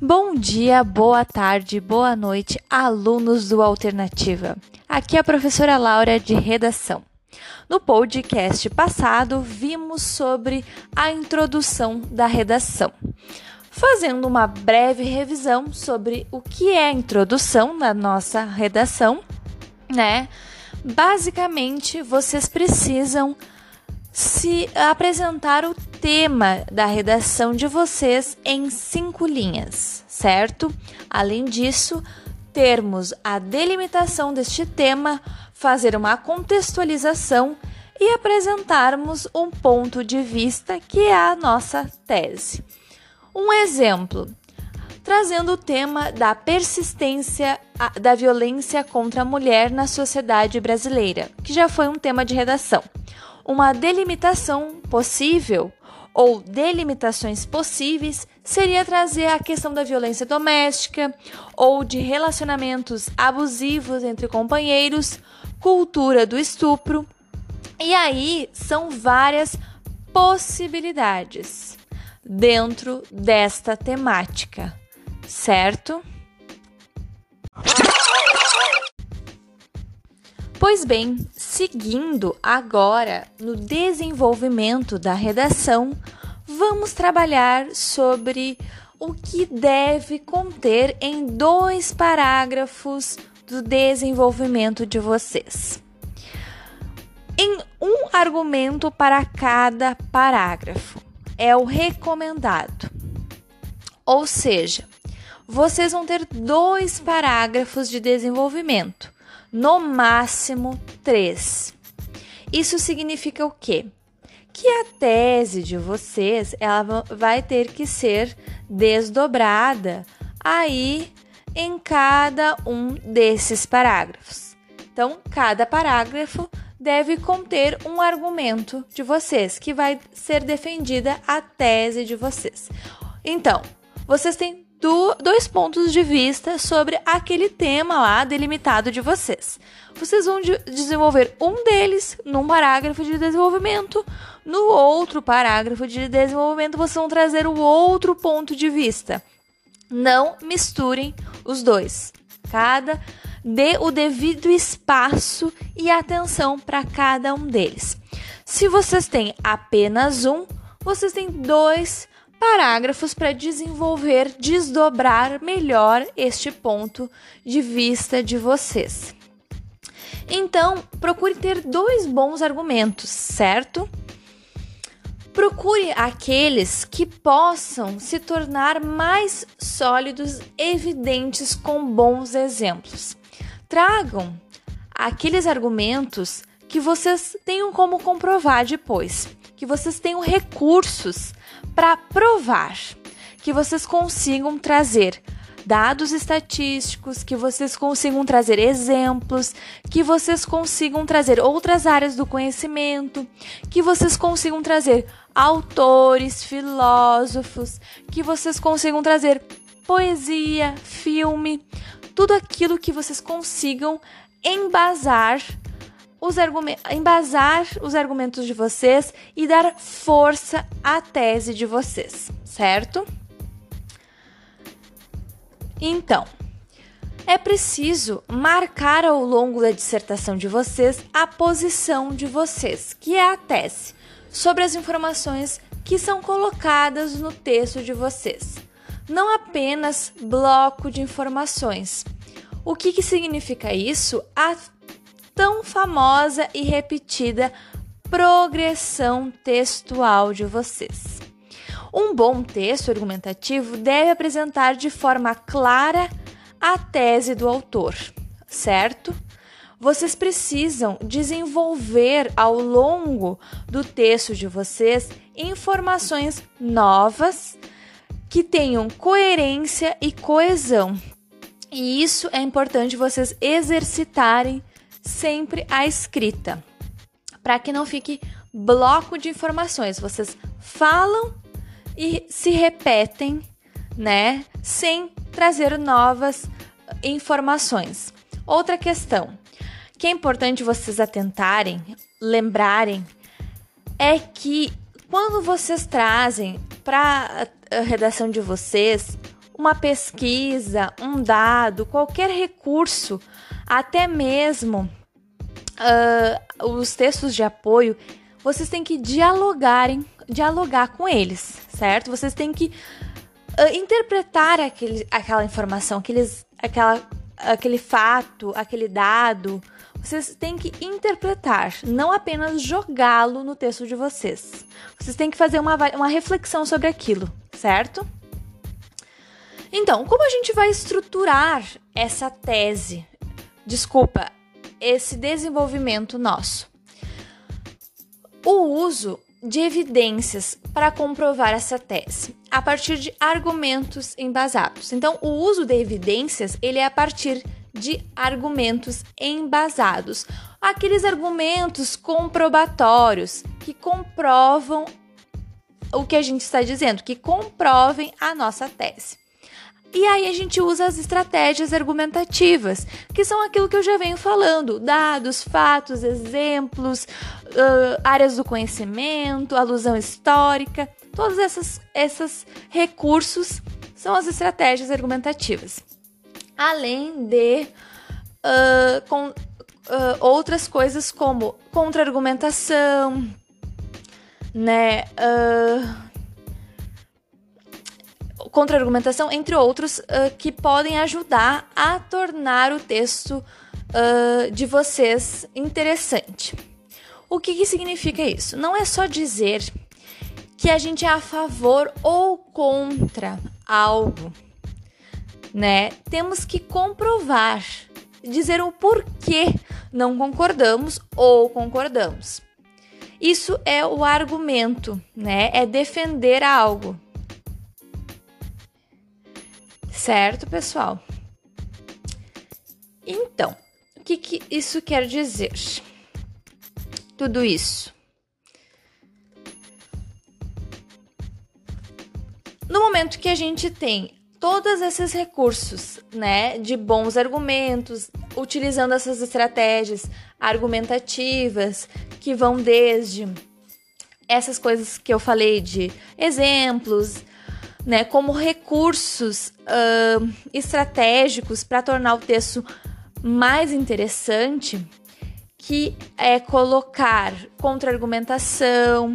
Bom dia, boa tarde, boa noite, alunos do Alternativa. Aqui é a professora Laura de Redação. No podcast passado, vimos sobre a introdução da redação. Fazendo uma breve revisão sobre o que é a introdução na nossa redação, né? Basicamente, vocês precisam se apresentar o tema da redação de vocês em cinco linhas, certo? Além disso, termos a delimitação deste tema, fazer uma contextualização e apresentarmos um ponto de vista que é a nossa tese. Um exemplo, trazendo o tema da persistência da violência contra a mulher na sociedade brasileira, que já foi um tema de redação uma delimitação possível ou delimitações possíveis seria trazer a questão da violência doméstica ou de relacionamentos abusivos entre companheiros, cultura do estupro. E aí são várias possibilidades dentro desta temática, certo? Pois bem, seguindo agora no desenvolvimento da redação, vamos trabalhar sobre o que deve conter em dois parágrafos do desenvolvimento de vocês. Em um argumento para cada parágrafo é o recomendado. Ou seja, vocês vão ter dois parágrafos de desenvolvimento no máximo três. Isso significa o quê? Que a tese de vocês ela vai ter que ser desdobrada aí em cada um desses parágrafos. Então, cada parágrafo deve conter um argumento de vocês que vai ser defendida a tese de vocês. Então, vocês têm do, dois pontos de vista sobre aquele tema lá delimitado de vocês. Vocês vão de, desenvolver um deles num parágrafo de desenvolvimento, no outro parágrafo de desenvolvimento vocês vão trazer o outro ponto de vista. Não misturem os dois. Cada dê o devido espaço e atenção para cada um deles. Se vocês têm apenas um, vocês têm dois parágrafos para desenvolver, desdobrar melhor este ponto de vista de vocês. Então, procure ter dois bons argumentos, certo? Procure aqueles que possam se tornar mais sólidos, evidentes com bons exemplos. Tragam aqueles argumentos que vocês tenham como comprovar depois, que vocês tenham recursos para provar que vocês consigam trazer dados estatísticos, que vocês consigam trazer exemplos, que vocês consigam trazer outras áreas do conhecimento, que vocês consigam trazer autores, filósofos, que vocês consigam trazer poesia, filme, tudo aquilo que vocês consigam embasar os embasar os argumentos de vocês e dar força à tese de vocês, certo? Então, é preciso marcar ao longo da dissertação de vocês a posição de vocês, que é a tese, sobre as informações que são colocadas no texto de vocês. Não apenas bloco de informações. O que, que significa isso? A tão famosa e repetida progressão textual de vocês. Um bom texto argumentativo deve apresentar de forma clara a tese do autor, certo? Vocês precisam desenvolver ao longo do texto de vocês informações novas que tenham coerência e coesão. E isso é importante vocês exercitarem sempre a escrita, para que não fique bloco de informações. Vocês falam e se repetem, né, sem trazer novas informações. Outra questão que é importante vocês atentarem, lembrarem, é que quando vocês trazem para a redação de vocês uma pesquisa, um dado, qualquer recurso, até mesmo uh, os textos de apoio, vocês têm que dialogarem, dialogar com eles, certo? Vocês têm que uh, interpretar aquele, aquela informação, aqueles, aquela, aquele fato, aquele dado. Vocês têm que interpretar, não apenas jogá-lo no texto de vocês. Vocês têm que fazer uma, uma reflexão sobre aquilo, certo? Então, como a gente vai estruturar essa tese? Desculpa, esse desenvolvimento nosso. O uso de evidências para comprovar essa tese, a partir de argumentos embasados. Então, o uso de evidências, ele é a partir de argumentos embasados, aqueles argumentos comprobatórios que comprovam o que a gente está dizendo, que comprovem a nossa tese. E aí a gente usa as estratégias argumentativas, que são aquilo que eu já venho falando: dados, fatos, exemplos, uh, áreas do conhecimento, alusão histórica, todos esses, esses recursos são as estratégias argumentativas. Além de uh, com, uh, outras coisas como contra-argumentação, né? Contra-argumentação, entre outros, uh, que podem ajudar a tornar o texto uh, de vocês interessante. O que, que significa isso? Não é só dizer que a gente é a favor ou contra algo, né? Temos que comprovar, dizer o porquê não concordamos ou concordamos. Isso é o argumento, né? É defender algo. Certo, pessoal? Então, o que, que isso quer dizer? Tudo isso. No momento que a gente tem todos esses recursos, né, de bons argumentos, utilizando essas estratégias argumentativas que vão desde essas coisas que eu falei de exemplos, né, como recursos uh, estratégicos para tornar o texto mais interessante, que é colocar contra-argumentação,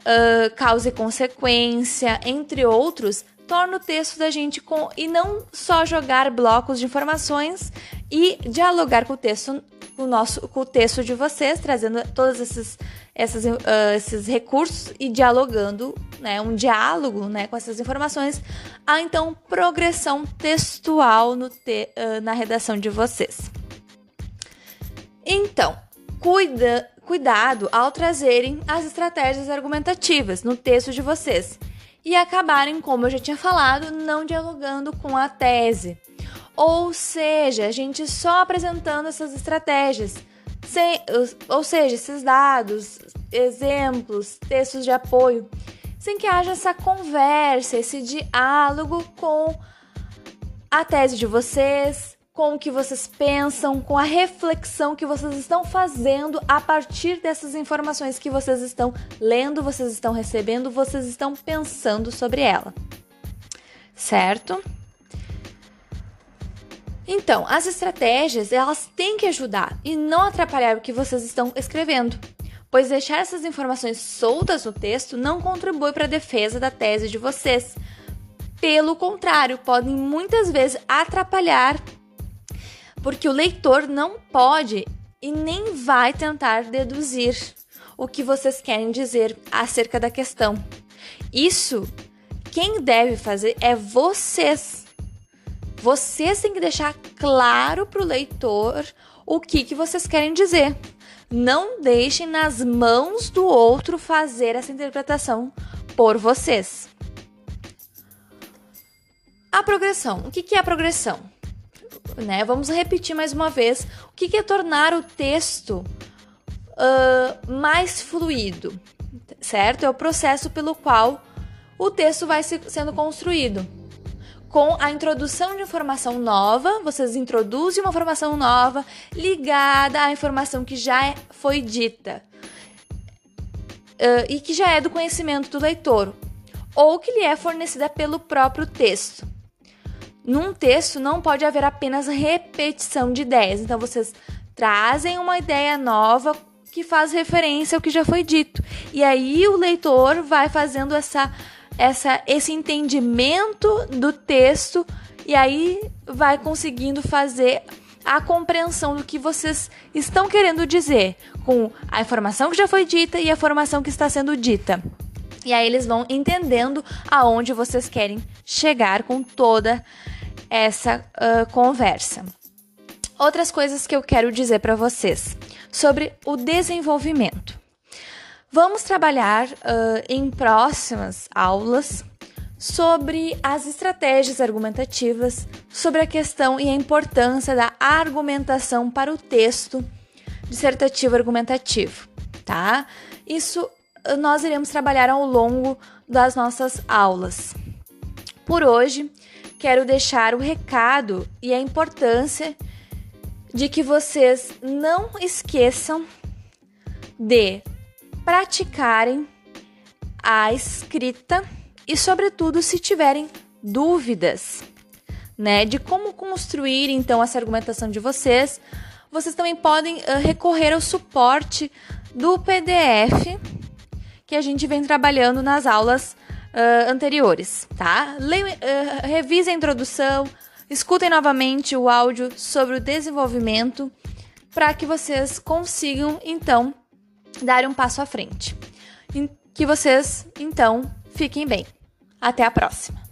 uh, causa e consequência, entre outros, torna o texto da gente com e não só jogar blocos de informações e dialogar com o texto, o nosso, com o texto de vocês, trazendo todos esses, esses, uh, esses recursos e dialogando né, um diálogo né, com essas informações, a então progressão textual no te, uh, na redação de vocês. Então, cuida, cuidado ao trazerem as estratégias argumentativas no texto de vocês e acabarem, como eu já tinha falado, não dialogando com a tese. Ou seja, a gente só apresentando essas estratégias, sem, ou seja, esses dados, exemplos, textos de apoio sem que haja essa conversa, esse diálogo com a tese de vocês, com o que vocês pensam, com a reflexão que vocês estão fazendo a partir dessas informações que vocês estão lendo, vocês estão recebendo, vocês estão pensando sobre ela. Certo? Então, as estratégias, elas têm que ajudar e não atrapalhar o que vocês estão escrevendo pois deixar essas informações soltas no texto não contribui para a defesa da tese de vocês. Pelo contrário, podem muitas vezes atrapalhar, porque o leitor não pode e nem vai tentar deduzir o que vocês querem dizer acerca da questão. Isso quem deve fazer é vocês. Vocês têm que deixar claro para o leitor o que, que vocês querem dizer. Não deixem nas mãos do outro fazer essa interpretação por vocês. A progressão. O que é a progressão? Né? Vamos repetir mais uma vez. O que é tornar o texto uh, mais fluido? Certo? É o processo pelo qual o texto vai sendo construído com a introdução de informação nova, vocês introduzem uma informação nova ligada à informação que já foi dita uh, e que já é do conhecimento do leitor, ou que lhe é fornecida pelo próprio texto. num texto não pode haver apenas repetição de ideias. Então vocês trazem uma ideia nova que faz referência ao que já foi dito. E aí o leitor vai fazendo essa, essa esse entendimento do texto e aí vai conseguindo fazer a compreensão do que vocês estão querendo dizer com a informação que já foi dita e a informação que está sendo dita. E aí eles vão entendendo aonde vocês querem chegar com toda essa uh, conversa. Outras coisas que eu quero dizer para vocês sobre o desenvolvimento. Vamos trabalhar uh, em próximas aulas sobre as estratégias argumentativas, sobre a questão e a importância da argumentação para o texto dissertativo argumentativo, tá? Isso nós iremos trabalhar ao longo das nossas aulas. Por hoje, quero deixar o recado e a importância de que vocês não esqueçam de praticarem a escrita e, sobretudo, se tiverem dúvidas, né, de como construir então essa argumentação de vocês, vocês também podem uh, recorrer ao suporte do PDF que a gente vem trabalhando nas aulas uh, anteriores, tá? Leio, uh, revise a introdução, escutem novamente o áudio sobre o desenvolvimento para que vocês consigam então dar um passo à frente. Que vocês então fiquem bem. Até a próxima!